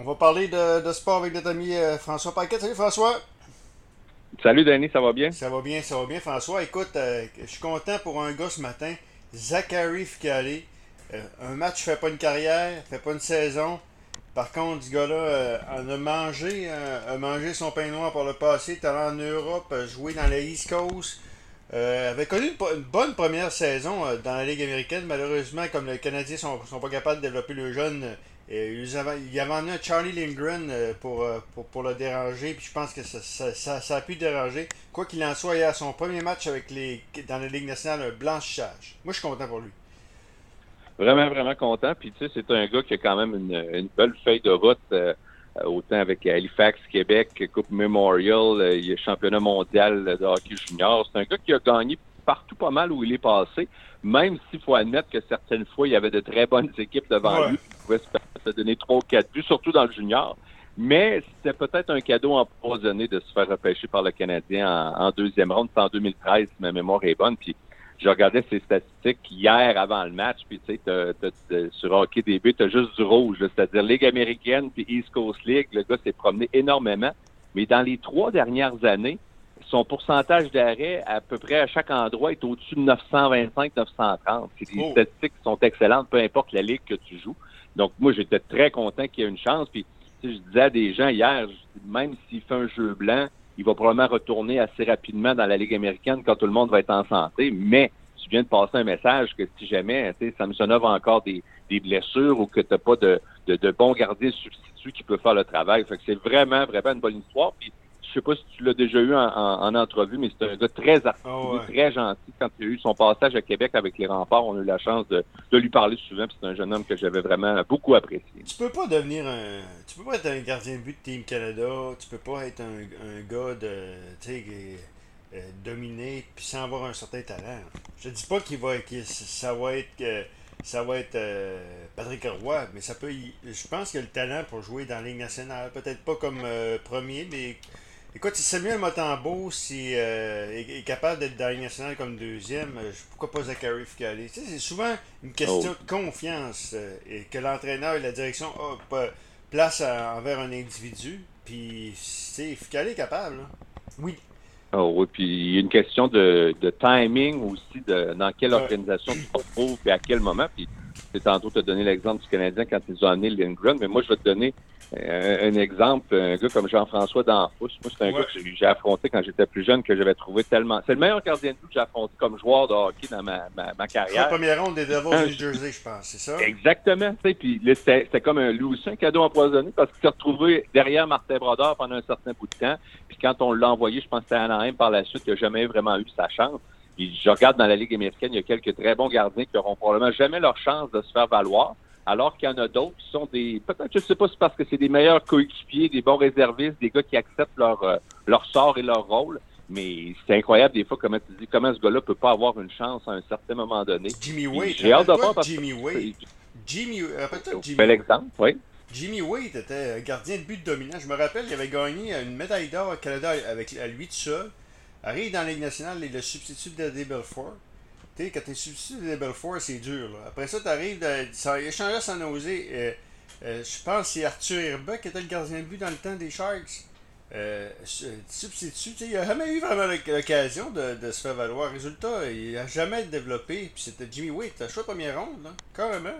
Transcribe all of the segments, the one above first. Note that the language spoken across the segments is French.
On va parler de, sport avec notre ami euh, François Paquette. Salut François. Salut Danny, ça va bien? Ça va bien, ça va bien François. Écoute, euh, je suis content pour un gars ce matin. Zachary Ficali. Euh, un match fait pas une carrière, fait pas une saison. Par contre, ce gars-là en a mangé, a mangé son pain noir par le passé. Il en Europe, a joué dans la East Coast. avait connu une, bonne première saison dans la Ligue américaine. Malheureusement, comme les Canadiens sont, sont pas capables de développer le jeune, il y avait amené Charlie Lindgren euh, euh, pour, pour, le déranger, puis je pense que ça, ça, a pu déranger. Quoi qu'il en soit, il a son premier match avec les dans la Ligue nationale, un blanchissage. Moi, je suis content pour lui. Vraiment, vraiment content. Puis, tu sais, c'est un gars qui a quand même une, belle feuille de route, euh, autant avec Halifax, Québec, Coupe Memorial, il est championnat mondial de hockey junior. C'est un gars qui a gagné partout pas mal où il est passé, même s'il faut admettre que certaines fois, il y avait de très bonnes équipes devant lui qui pouvaient se donner trois ou quatre buts, surtout dans le junior. Mais c'était peut-être un cadeau empoisonné de se faire repêcher par le Canadien en, deuxième ronde. C'est en 2013, si ma mémoire est bonne. Puis je regardais ses statistiques hier avant le match. Puis tu sais, sur Hockey DB, tu as juste du rouge, c'est-à-dire Ligue américaine puis East Coast League. Le gars s'est promené énormément. Mais dans les trois dernières années, son pourcentage d'arrêt à peu près à chaque endroit est au-dessus de 925-930. C'est des oh. statistiques qui sont excellentes, peu importe la ligue que tu joues. Donc, moi, j'étais très content qu'il y ait une chance. Puis, je disais à des gens hier, même s'il fait un jeu blanc, il va probablement retourner assez rapidement dans la Ligue américaine quand tout le monde va être en santé. Mais tu viens de passer un message que si jamais Samsonov a encore des, des blessures ou que tu n'as pas de, de, de bons gardiens substituts qui peuvent faire le travail. Fait que c'est vraiment, vraiment une bonne histoire. Je sais pas si tu l'as déjà eu en, entrevue, mais c'est un gars très articulé, ah très gentil. Quand il a eu son passage à Québec avec les remparts, on a eu la chance de, lui parler souvent. C'est un jeune homme que j'avais vraiment beaucoup apprécié. Tu peux pas devenir un. Tu peux pas être un gardien de but de Team Canada. Tu peux pas être un, gars de. Tu sais, euh, dominé puis sans avoir un certain talent. Je dis pas qu'il va. ça va être. ça va être euh, Patrick Roy, mais ça peut. Je pense qu'il a le talent pour jouer dans la Ligue nationale. Peut-être pas comme euh, premier, mais Écoute, si Samuel Motambo si, euh, est, capable d'être dans nationale comme deuxième, euh, pourquoi pas Zachary Ficali? Tu sais, c'est souvent une question oh. de confiance euh, et que l'entraîneur et la direction ont place envers un individu. Puis, tu sais, Ficali est capable. Oui. Oh, oui, puis il y a une question de, timing aussi, de dans quelle organisation tu te retrouves et à quel moment. Puis, c'est tantôt te donner l'exemple du Canadien quand ils ont amené Lindgren, mais moi, je vais te donner un, exemple, un gars comme Jean-François Danfous. Moi, c'est un gars que j'ai affronté quand j'étais plus jeune, que j'avais trouvé tellement. C'est le meilleur gardien de but que j'ai affronté comme joueur de hockey dans ma, ma, carrière. La première ronde des Devils du Jersey, je pense, c'est ça? Exactement. Puis c'était comme un loup un cadeau empoisonné, parce qu'il s'est retrouvé derrière Martin Brodeur pendant un certain bout de temps. Puis quand on l'a envoyé, je pense que c'était à Anaheim par la suite, il n'a jamais vraiment eu sa chance. Puis je regarde dans la Ligue américaine, il y a quelques très bons gardiens qui n'auront probablement jamais leur chance de se faire valoir alors qu'il y en a d'autres qui sont des, peut-être, je sais pas, c'est parce que c'est des meilleurs coéquipiers, des bons réservistes, des gars qui acceptent leur, euh, leur sort et leur rôle. Mais c'est incroyable des fois comment tu dis comment ce gars-là peut pas avoir une chance à un certain moment donné. Jimmy Wade. J'ai hâte de voir parce Jimmy Wade. Jimmy, Jimmy. Bel exemple, oui. Jimmy Wade était gardien de but dominant. Je me rappelle, il avait gagné une médaille d'or au Canada avec à lui tout seul. Arrive dans la Ligue nationale, il est le substitut de Belfort sais, quand t'es substitut de Belfort, c'est dur. Après ça, t'arrives, ça échangé sans nausée. Euh, euh, je pense que c'est Arthur Herbeck qui était le gardien de but dans le temps des Sharks. Euh, substitut, il n'a jamais eu vraiment l'occasion de, se faire valoir. Résultat, il n'a jamais développé. Puis c'était Jimmy Wade, t'as choix première ronde, là, carrément.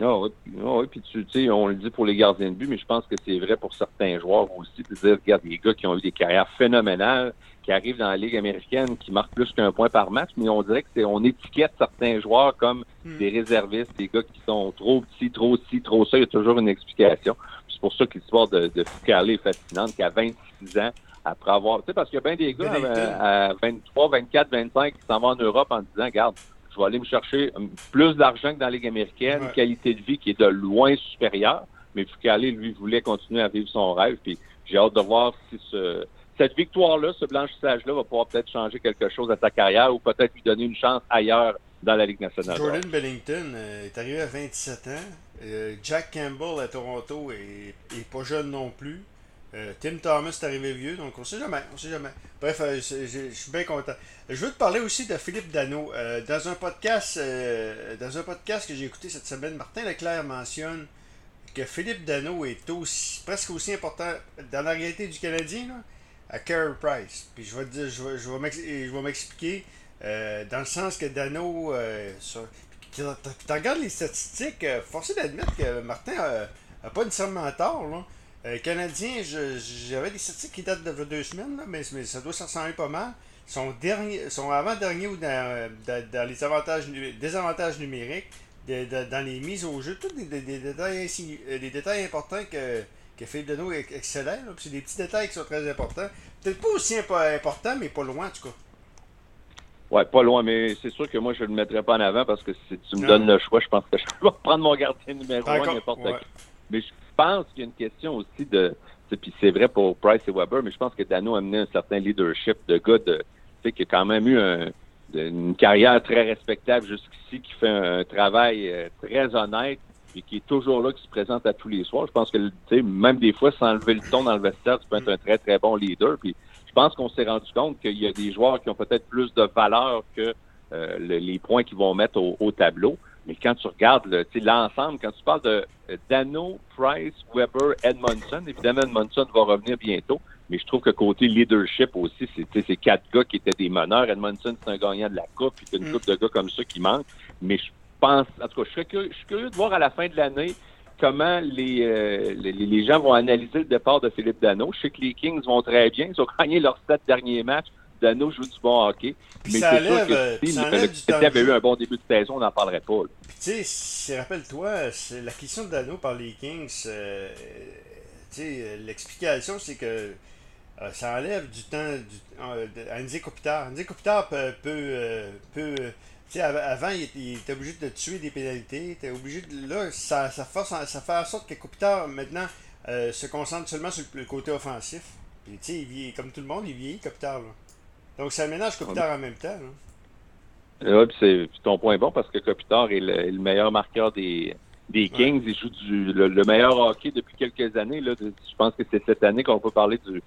Ah oui, ah puis tu sais, on le dit pour les gardiens de but, mais je pense que c'est vrai pour certains joueurs aussi. dire, regarde, des gars qui ont eu des carrières phénoménales, qui arrivent dans la Ligue américaine, qui marquent plus qu'un point par match, mais on dirait que c'est on étiquette certains joueurs comme hmm. des réservistes, des gars qui sont trop petits, trop ci, trop ça. Il y a toujours une explication. C'est pour ça que l'histoire de, de est fascinante, qu'à 26 ans, après avoir. Tu sais, parce qu'il y a bien des gars à, 23, 24, 25 qui s'en vont en Europe en disant, regarde, je vais aller me chercher plus d'argent que dans la Ligue américaine, une qualité de vie qui est de loin supérieure. Mais Foucault, lui, voulait continuer à vivre son rêve. Puis j'ai hâte de voir si ce, cette victoire-là, ce blanchissage-là, va pouvoir peut-être changer quelque chose à sa carrière ou peut-être lui donner une chance ailleurs dans la Ligue nationale. Jordan Bellington euh, est arrivé à 27 ans. Euh, Jack Campbell à Toronto est, pas jeune non plus. Euh, Tim Thomas est arrivé vieux, donc on sait jamais, on sait jamais. Bref, je suis bien content. Je veux te parler aussi de Philippe Dano. dans un podcast, dans un podcast que j'ai écouté cette semaine, Martin Leclerc mentionne que Philippe Dano est aussi, presque aussi important dans la réalité du Canadien à Carey Price. Puis je vais, dire, je vais, je vais m'expliquer euh, dans le sens que Dano. Euh, tu regardes les statistiques, euh, forcé d'admettre que Martin n'a pas nécessairement tort. Là. Euh, Canadien, j'avais des statistiques qui datent de deux semaines, là, mais, ça doit s'en ressembler pas mal. Son, dernier, son avant-dernier ou dans, dans, les avantages, désavantages numériques, dans les mises au jeu, tous des, des, détails, euh, des détails importants que, que Philippe Deneau est excellent. C'est des petits détails qui sont très importants. Peut-être pas aussi importants, mais pas loin en tout cas. Ouais, pas loin, mais c'est sûr que moi, je ne le mettrais pas en avant parce que si tu me donnes le choix, je pense que je vais prendre mon gardien numéro 1 n'importe ouais. Mais je pense qu'il y a une question aussi de. Puis c'est vrai pour Price et Weber, mais je pense que Dano a amené un certain leadership de gars de, qui a quand même eu une carrière très respectable jusqu'ici, qui fait un travail euh, très honnête et qui est toujours là, qui se présente à tous les soirs. Je pense que même des fois, sans lever le ton dans le vestiaire, tu peux être un très, très bon leader. Puis je pense qu'on s'est rendu compte qu'il y a des joueurs qui ont peut-être plus de valeur que euh, les points qu'ils vont mettre au tableau. Mais quand tu regardes l'ensemble, quand tu parles de Dano, Price, Weber, Edmondson, évidemment, Edmondson va revenir bientôt. Mais je trouve que côté leadership aussi, c'est ces quatre gars qui étaient des meneurs. Edmondson, c'est un gagnant de la Coupe, puis a une mm. coupe de gars comme ça qui manquent. Mais je pense, en tout cas, je suis curieux, de voir à la fin de l'année comment les, euh, les, les, gens vont analyser le départ de Philippe Dano. Je sais que les Kings vont très bien. Ils ont gagné leurs sept derniers matchs. Dano joue du bon hockey. mais c'est sûr que si il avait eu un bon début de saison, on n'en parlerait pas. Puis tu sais, rappelle-toi, la question de Dano par les Kings, euh, tu sais, l'explication, c'est que euh, ça enlève du temps du, euh, à Andy Kopitar. Andy Kopitar peut... avant, il, était obligé de tuer des pénalités. était obligé de, là, ça, ça, force, ça fait en sorte que Kopitar, maintenant, se concentre seulement sur le côté offensif. Puis, tu sais, comme tout le monde, il vieillit, Kopitar, là. Donc, ça ménage Kopitar en même temps. Oui, c'est ton point bon parce que Kopitar est le, meilleur marqueur des, des Kings. Il joue du, le, meilleur hockey depuis quelques années. Là. Je pense que c'est cette année qu'on peut parler du,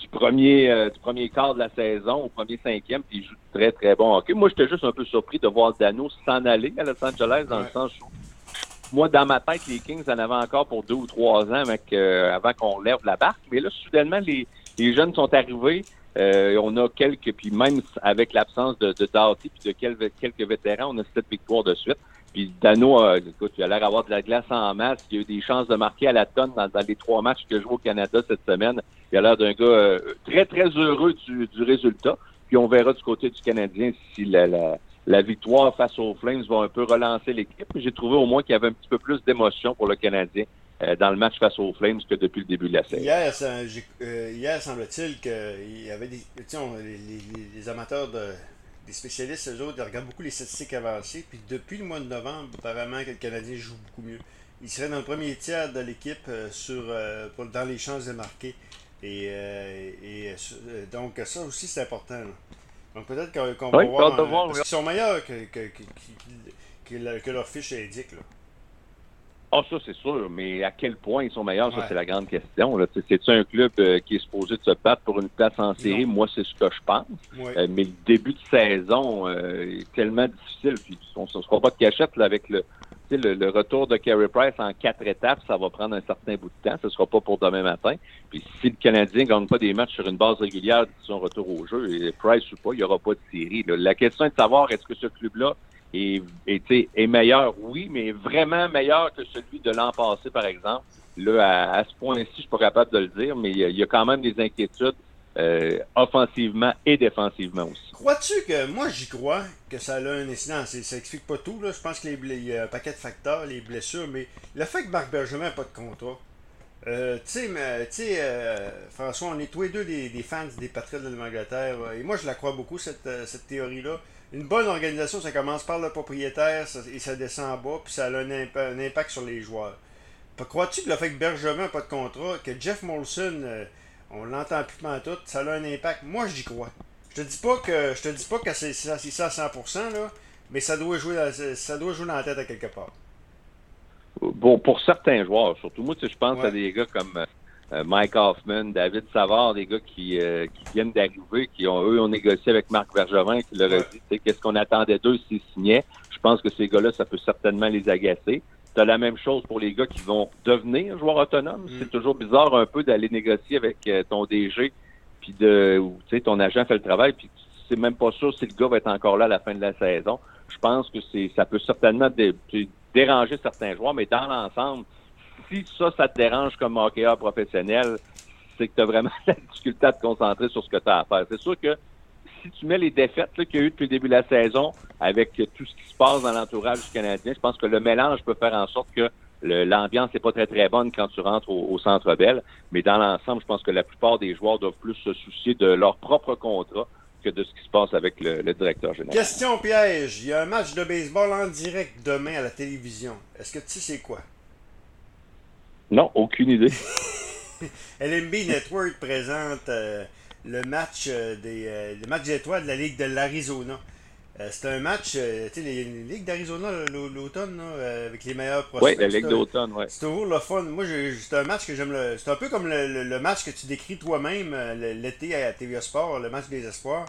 du premier euh, du premier quart de la saison au premier cinquième, puis il joue très, très bon hockey. Moi, j'étais juste un peu surpris de voir Dano s'en aller à Los Angeles dans le sens où moi, dans ma tête, les Kings en avaient encore pour deux ou trois ans avec, euh, avant qu'on lève la barque. Mais là, soudainement, les, les jeunes sont arrivés. Euh, on a quelques, puis même avec l'absence de, de Doughty puis de quelques, quelques vétérans, on a sept victoires de suite. Puis Dano, euh, écoute, il a l'air d'avoir de la glace en masse. Il a eu des chances de marquer à la tonne dans, les trois matchs que joue au Canada cette semaine. Il a l'air d'un gars euh, très, très heureux du, du, résultat. Puis on verra du côté du Canadien si la, la, la victoire face aux Flames va un peu relancer l'équipe. J'ai trouvé au moins qu'il y avait un petit peu plus d'émotion pour le Canadien dans le match face aux Flames que depuis le début de la série. Hier, euh, hier semble-t-il qu'il y avait des. Les, les, amateurs de, des spécialistes, eux autres, ils regardent beaucoup les statistiques avancées. Puis depuis le mois de novembre, apparemment que le Canadien joue beaucoup mieux. Il serait dans le premier tiers de l'équipe euh, sur dans les chances de marquer. Et, et donc ça aussi c'est important. Donc peut-être qu'on va voir. parce qu'ils sont meilleurs que, que, que, que, leur fiche indique. Là. Ah, ça, c'est sûr, mais à quel point ils sont meilleurs, ça, c'est la grande question. C'est-tu un club euh, qui est supposé de se battre pour une place en série? Moi, c'est ce que je pense. Euh, mais le début de saison euh, est tellement difficile. Puis, on ne se fera pas de cachette là, avec le, le, retour de Carey Price en quatre étapes. Ça va prendre un certain bout de temps. Ce ne sera pas pour demain matin. Puis, si le Canadien ne gagne pas des matchs sur une base régulière de son retour au jeu, et Price ou pas, il n'y aura pas de série. La question est de savoir est-ce que ce club-là est, meilleur, oui, mais vraiment meilleur que celui de l'an passé, par exemple. Là, à, ce point-ci, je suis pas capable de le dire, mais il y, a, quand même des inquiétudes euh, offensivement et défensivement aussi. Crois-tu que moi j'y crois que ça a un incident? Ça explique pas tout. Là. Je pense qu'il y a un paquet de facteurs, les blessures, mais le fait que Marc Bergevin n'a pas de contrat. Euh, tu sais, euh, François, on est tous les deux des, fans des Patriotes de l'Angleterre. Et moi, je la crois beaucoup, cette, cette théorie-là une bonne organisation, ça commence par le propriétaire et ça descend en bas, puis ça a un, impact sur les joueurs. Crois-tu que le fait que Bergevin n'a pas de contrat, que Jeff Molson, euh, on l'entend plus tout, ça a un impact? Moi, j'y crois. Je te dis pas que je te dis pas que c'est ça, à 100%, là, mais ça doit, jouer dans, ça doit jouer dans la tête à quelque part. Bon, pour certains joueurs, surtout moi, je pense à des gars comme euh, Mike Hoffman, David Savard, des gars qui, euh, qui viennent d'arriver, qui ont eux ont négocié avec Marc Bergevin, qui leur a dit qu'est-ce qu'on attendait d'eux s'ils signaient? Je pense que ces gars-là, ça peut certainement les agacer. As la même chose pour les gars qui vont devenir joueurs autonomes. Mm. C'est toujours bizarre un peu d'aller négocier avec euh, ton DG, puis de, ou, tu sais, ton agent fait le travail, puis c'est même pas sûr si le gars va être encore là à la fin de la saison. Je pense que c'est, ça peut certainement dé- déranger certains joueurs, mais dans l'ensemble, si ça, ça te dérange comme hockeyeur professionnel, c'est que tu as vraiment la difficulté à te concentrer sur ce que tu as à faire. C'est sûr que si tu mets les défaites qu'il y a eu depuis le début de la saison avec tout ce qui se passe dans l'entourage du Canadien, je pense que le mélange peut faire en sorte que l'ambiance n'est pas très très bonne quand tu rentres au, Centre Bell. Mais dans l'ensemble, je pense que la plupart des joueurs doivent plus se soucier de leur propre contrat que de ce qui se passe avec le, directeur général. Question piège. Il y a un match de baseball en direct demain à la télévision. Est-ce que tu sais quoi? Non, aucune idée. LMB Network présente euh, le match euh, des euh, le match des étoiles de la Ligue de l'Arizona. C'est un match, tu sais, les, les Ligues d'Arizona l'automne, avec les meilleurs Oui, prospects. la Ligue d'automne, oui. C'est toujours le fun. Moi, c'est un match que j'aime. le- C'est un peu comme le, le- le match que tu décris toi-même l'été à TVA Sport, le match des espoirs.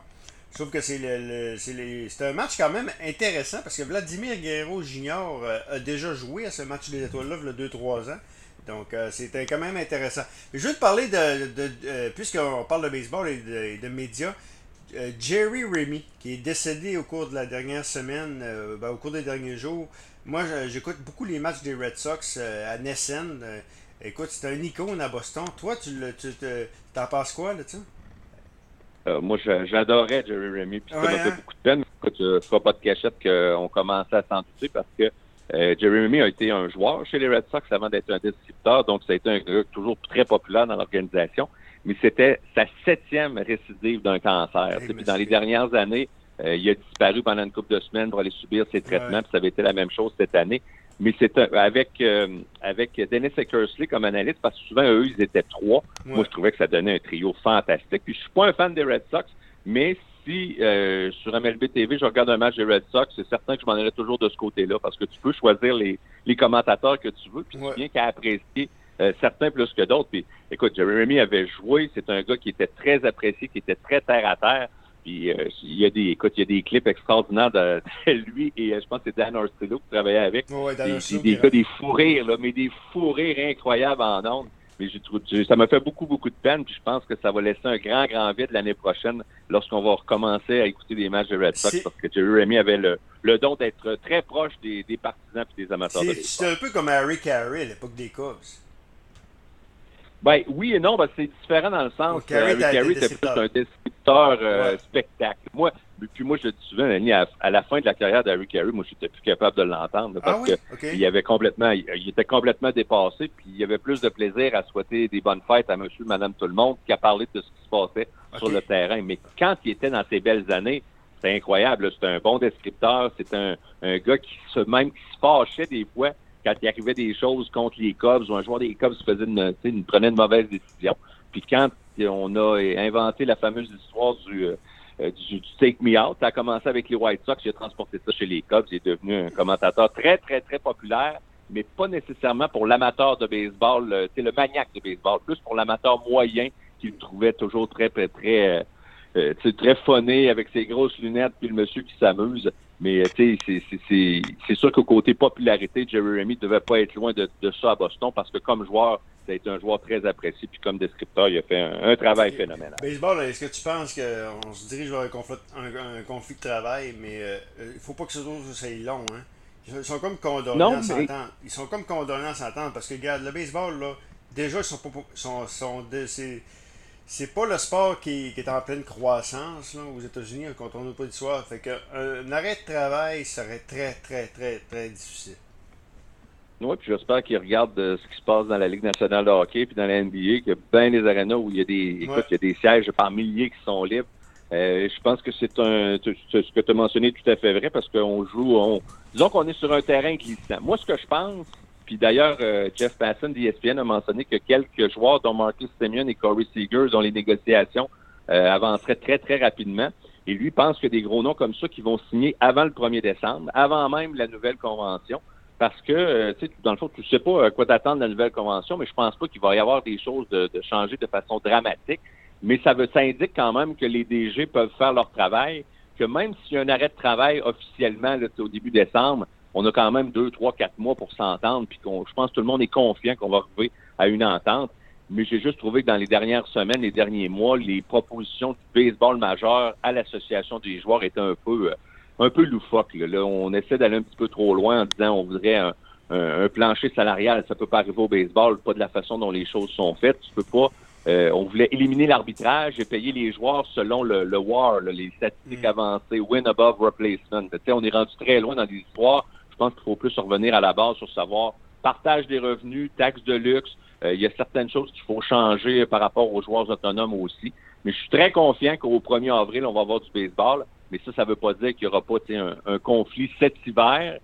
Je trouve que c'est le, c'est un match quand même intéressant parce que Vladimir Guerrero Junior a déjà joué à ce match des étoiles-là, il y a 2-3 ans. Donc, euh, c'était quand même intéressant. Mais je veux te parler de. de, euh, Puisqu'on parle de baseball et de, et de médias, euh, Jerry Remy, qui est décédé au cours de la dernière semaine, euh, ben, au cours des derniers jours. Moi, j'écoute beaucoup les matchs des Red Sox à Nessen. Écoute, c'est un icône à Boston. Toi, tu t'en penses quoi là dessus Euh, moi, j'adorais Jerry Remy, puis ça Ouais, m'a fait hein? beaucoup de peine. Écoute, je ne pas de cachette qu'on commençait à s'en douter parce que euh, Jerry Remy a été un joueur chez les Red Sox avant d'être un descripteur, donc ça a été un gars toujours très populaire dans l'organisation. Mais c'était sa septième récidive d'un cancer. Hey, puis dans les dernières années, euh, il a disparu pendant une couple de semaines pour aller subir ses traitements, Ouais. puis ça avait été la même chose cette année. Mais c'est avec euh, avec Dennis Eckersley comme analyste, parce que souvent, eux, ils étaient trois. Moi, je trouvais que ça donnait un trio fantastique. Puis, je suis pas un fan des Red Sox, mais si euh, sur MLB TV, je regarde un match des Red Sox, c'est certain que je m'en irais toujours de ce côté-là, parce que tu peux choisir les, les commentateurs que tu veux, puis Ouais. tu viens qu'à apprécier euh, certains plus que d'autres. Puis, écoute, Jerry Remy avait joué, c'est un gars qui était très apprécié, qui était très terre à terre. Puis euh, il y a des, écoute, il y a des clips extraordinaires de, de lui et euh, je pense que c'est Dan Orsillo qui travaillait avec Ouais, dans des, des, des gars, des fous rires, là, mais des fous rires incroyables en ondes. Mais j'ai ça m'a fait beaucoup, beaucoup de peine, puis je pense que ça va laisser un grand, grand vide l'année prochaine lorsqu'on va recommencer à écouter des matchs de Red Sox, parce que Jerry Remy avait le, le don d'être très proche des, des partisans et des amateurs de C'est baseball. c'est un peu comme Harry Carey à l'époque des Cubs. Ben oui et non, ben, c'est différent dans le sens que Harry Carey était plus un descripteur euh, Ouais. spectacle. Moi, puis moi je le dis souvent, Annie, à, à la fin de la carrière d'Harry Carey, moi j'étais plus capable de l'entendre parce Ah oui? que il avait complètement, il, il était complètement dépassé, puis il avait plus de plaisir à souhaiter des bonnes fêtes à monsieur, madame, tout le monde qu'à parler de ce qui se passait sur le terrain. Mais quand il était dans ses belles années, c'était incroyable. C'était un bon descripteur. C'était un, un gars qui se même qui se fâchait des fois quand il arrivait des choses contre les Cubs ou un joueur des Cubs faisait une, une- prenait une mauvaise décision. Puis quand on a inventé la fameuse histoire du, euh, du, du Take Me Out, ça a commencé avec les White Sox, a transporté ça chez les Cubs, est devenu un commentateur très, très, très populaire, mais pas nécessairement pour l'amateur de baseball, euh, sais, le maniaque de baseball, plus pour l'amateur moyen qui le trouvait toujours très, très, très, euh, euh, très phoné avec ses grosses lunettes, puis le monsieur qui s'amuse. Mais euh, c'est- c'est- c'est c'est sûr qu'au côté popularité, Jerry Remy devait pas être loin de, de ça à Boston parce que comme joueur, ça a été un joueur très apprécié. Puis comme descripteur, il a fait un, un travail phénoménal. Baseball, est-ce que tu penses qu'on se dirige vers un conflit, un, un conflit de travail, mais euh, euh, il faut pas que ce soit ça long, hein? Ils sont comme condamnés à mais- s'entendre. Ils sont comme condamnés à s'entendre parce que, regarde, le baseball, là, déjà, ils sont pas. Sont, sont de- c'est, pas le sport qui, qui est en pleine croissance là, aux États-Unis, quand on n'a pas d'histoire. Fait que un arrêt de travail serait très, très, très, très difficile. Oui, puis j'espère qu'il regarde euh, ce qui se passe dans la Ligue nationale de hockey puis dans la NBA, qu'il y a bien des arénas où il y a des, écoute, Ouais. il y a des sièges par milliers qui sont libres. Euh, je pense que c'est un, ce que tu as mentionné est tout à fait vrai parce qu'on joue, on, disons qu'on est sur un terrain glissant. Moi, ce que je pense, puis d'ailleurs, euh, Jeff Passan d'ESPN a mentionné que quelques joueurs, dont Marcus Semien et Corey Seager, dont les négociations euh, avanceraient très, très rapidement. Et lui pense a des gros noms comme ça qui vont signer avant le 1er décembre, avant même la nouvelle convention. Parce que, euh, tu sais, dans le fond, tu sais pas à quoi t'attendre de la nouvelle convention, mais je pense pas qu'il va y avoir des choses de, de changer de façon dramatique. Mais ça veut, ça indique quand même que les DG peuvent faire leur travail, que même s'il y a un arrêt de travail officiellement là, au début décembre, on a quand même deux, trois, quatre mois pour s'entendre, puis qu'on, je pense que tout le monde est confiant qu'on va arriver à une entente. Mais j'ai juste trouvé que dans les dernières semaines, les derniers mois, les propositions du baseball majeur à l'association des joueurs étaient un peu, euh, un peu loufoques. Là. on essaie d'aller un petit peu trop loin en disant on voudrait un, un, plancher salarial. Ça peut pas arriver au baseball, pas de la façon dont les choses sont faites. Tu peux pas. Euh, on voulait éliminer l'arbitrage et payer les joueurs selon le, le WAR, les statistiques mm. avancées, win above replacement. on est rendu très loin dans des histoires. Je pense qu'il faut plus revenir à la base sur savoir partage des revenus, taxes de luxe. Euh, il y a certaines choses qu'il faut changer par rapport aux joueurs autonomes aussi. Mais je suis très confiant qu'au 1er avril, on va avoir du baseball. Mais ça, ça ne veut pas dire qu'il n'y aura pas un, un conflit cet hiver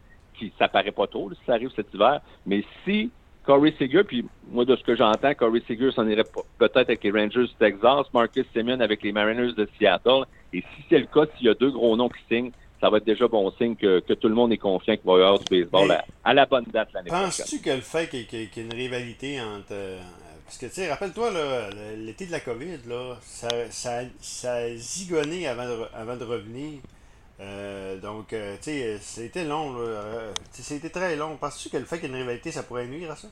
ça paraît pas tôt, si ça arrive cet hiver, mais si Corey Seager, puis moi, de ce que j'entends, Corey Seager s'en irait peut-être avec les Rangers du Texas, Marcus Simeon avec les Mariners de Seattle. Et si c'est le cas, s'il y a deux gros noms qui signent, ça va être déjà bon signe que, tout le monde est confiant qu'il va y avoir du baseball à, la bonne date l'année prochaine. Penses-tu que le fait qu'il y, ait une rivalité entre. Parce que, tu sais, rappelle-toi, l'été de la COVID, là, ça, ça, a zigonné avant avant de revenir. Euh, donc, euh, tu sais, c'était long. Euh, c'était très long. Penses-tu que le fait qu'il y ait une rivalité, ça pourrait nuire à ça?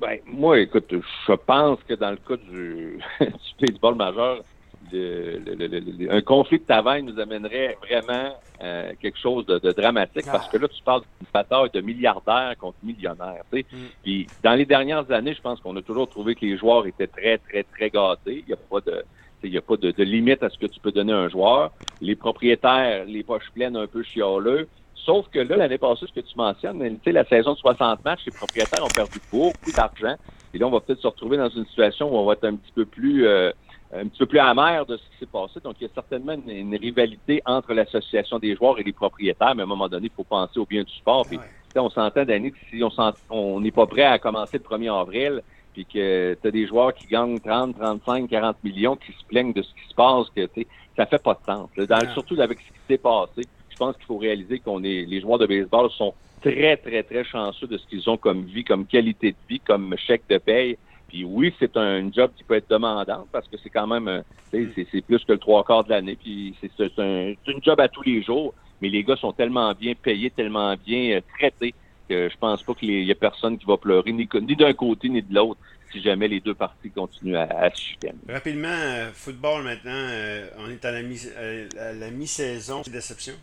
Ben, moi, écoute, je pense que dans le cas du, du baseball majeur, un conflit de travail nous amènerait vraiment euh, quelque chose de, dramatique parce ah. que là, tu parles d'une bataille de milliardaires contre millionnaires. Tu sais. Mm. Puis dans les dernières années, je pense qu'on a toujours trouvé que les joueurs étaient très, très, très gâtés. Il n'y a pas de il n'y a pas de, limite à ce que tu peux donner à un joueur. Les propriétaires, les poches pleines, un peu chialeux. Sauf que là, l'année passée, ce que tu mentionnes, la saison de 60 matchs, les propriétaires ont perdu beaucoup d'argent. Et là, on va peut-être se retrouver dans une situation où on va être un petit peu plus euh, un petit peu plus amer de ce qui s'est passé. Donc, il y a certainement une, rivalité entre l'association des joueurs et les propriétaires, mais à un moment donné, il faut penser au bien du sport. Puis, on s'entend, Danny, que si on n'est pas prêt à commencer le 1er avril, puis que tu as des joueurs qui gagnent 30, 35, 40 millions qui se plaignent de ce qui se passe, que ça fait pas de sens. Surtout avec ce qui s'est passé, je pense qu'il faut réaliser qu'on est les joueurs de baseball sont très, très, très chanceux de ce qu'ils ont comme vie, comme qualité de vie, comme chèque de paye. Puis oui, c'est un job qui peut être demandant parce que c'est quand même c'est plus que le trois quarts de l'année. Puis c'est un, job à tous les jours. Mais les gars sont tellement bien payés, tellement bien euh, traités je pense pas qu'il y ait personne qui va pleurer, ni, d'un côté ni de l'autre, si jamais les deux parties continuent à, se chuter. Rapidement, euh, football maintenant, euh, on est à la, mi euh, mi-saison. Déception?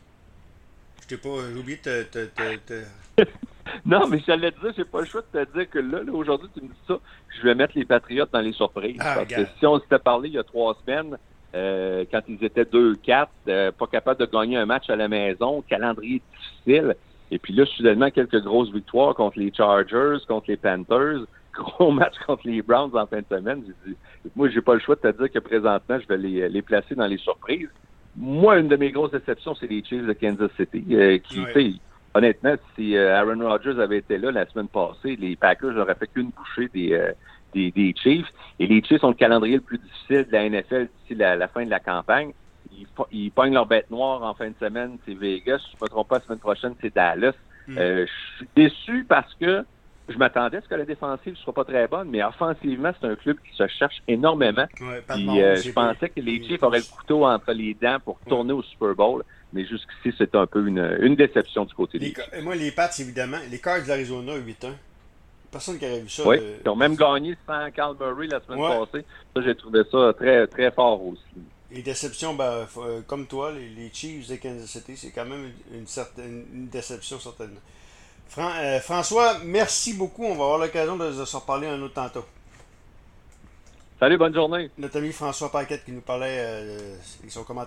Je t'ai pas. Oublié de te. non, mais j'allais te dire, j'ai pas le choix de te dire que là, aujourd'hui, tu me dis ça, je vais mettre les Patriotes dans les surprises. Ah, parce que si on s'était parlé il y a trois semaines, quand ils étaient 2-4, pas capables de gagner un match à la maison, calendrier difficile, et puis là, soudainement, quelques grosses victoires contre les Chargers, contre les Panthers, gros match contre les Browns en fin de semaine. J'ai dit, moi, j'ai pas le choix de te dire que présentement, je vais les, les placer dans les surprises. Moi, une de mes grosses déceptions, c'est les Chiefs de Kansas City, euh, qui, honnêtement, si euh, Aaron Rodgers avait été là la semaine passée, les Packers n'auraient fait qu'une bouchée des, euh, des, des, Chiefs. Et les Chiefs ont le calendrier le plus difficile de la NFL d'ici la fin de la campagne ils, ils pognent leur bête noire en fin de semaine, c'est Vegas. Je ne me trompe pas, la semaine prochaine, c'est Dallas. Hmm. Euh, je suis déçu parce que je m'attendais à ce que la défensive ne soit pas très bonne, mais offensivement, c'est un club qui se cherche énormément. Euh, je pensais que les Chiefs auraient le couteau entre les dents pour tourner au Super Bowl, mais jusqu'ici, c'est un peu une, déception du côté des. Moi, les Pats, évidemment. Les Cards de l'Arizona, 8-1. Personne qui aurait vu ça. Oui, ils ont même gagné sans Carl Murray la semaine passée. Ça, j'ai trouvé ça très, très fort aussi. Les déceptions, ben, euh, comme toi, les, Chiefs de Kansas City, c'est quand même une, certaine, déception, certainement. Euh, François, merci beaucoup. On va avoir l'occasion de, se reparler un autre tantôt. Salut, bonne journée. Notre ami François Paquette qui nous parlait, euh, son commentaire.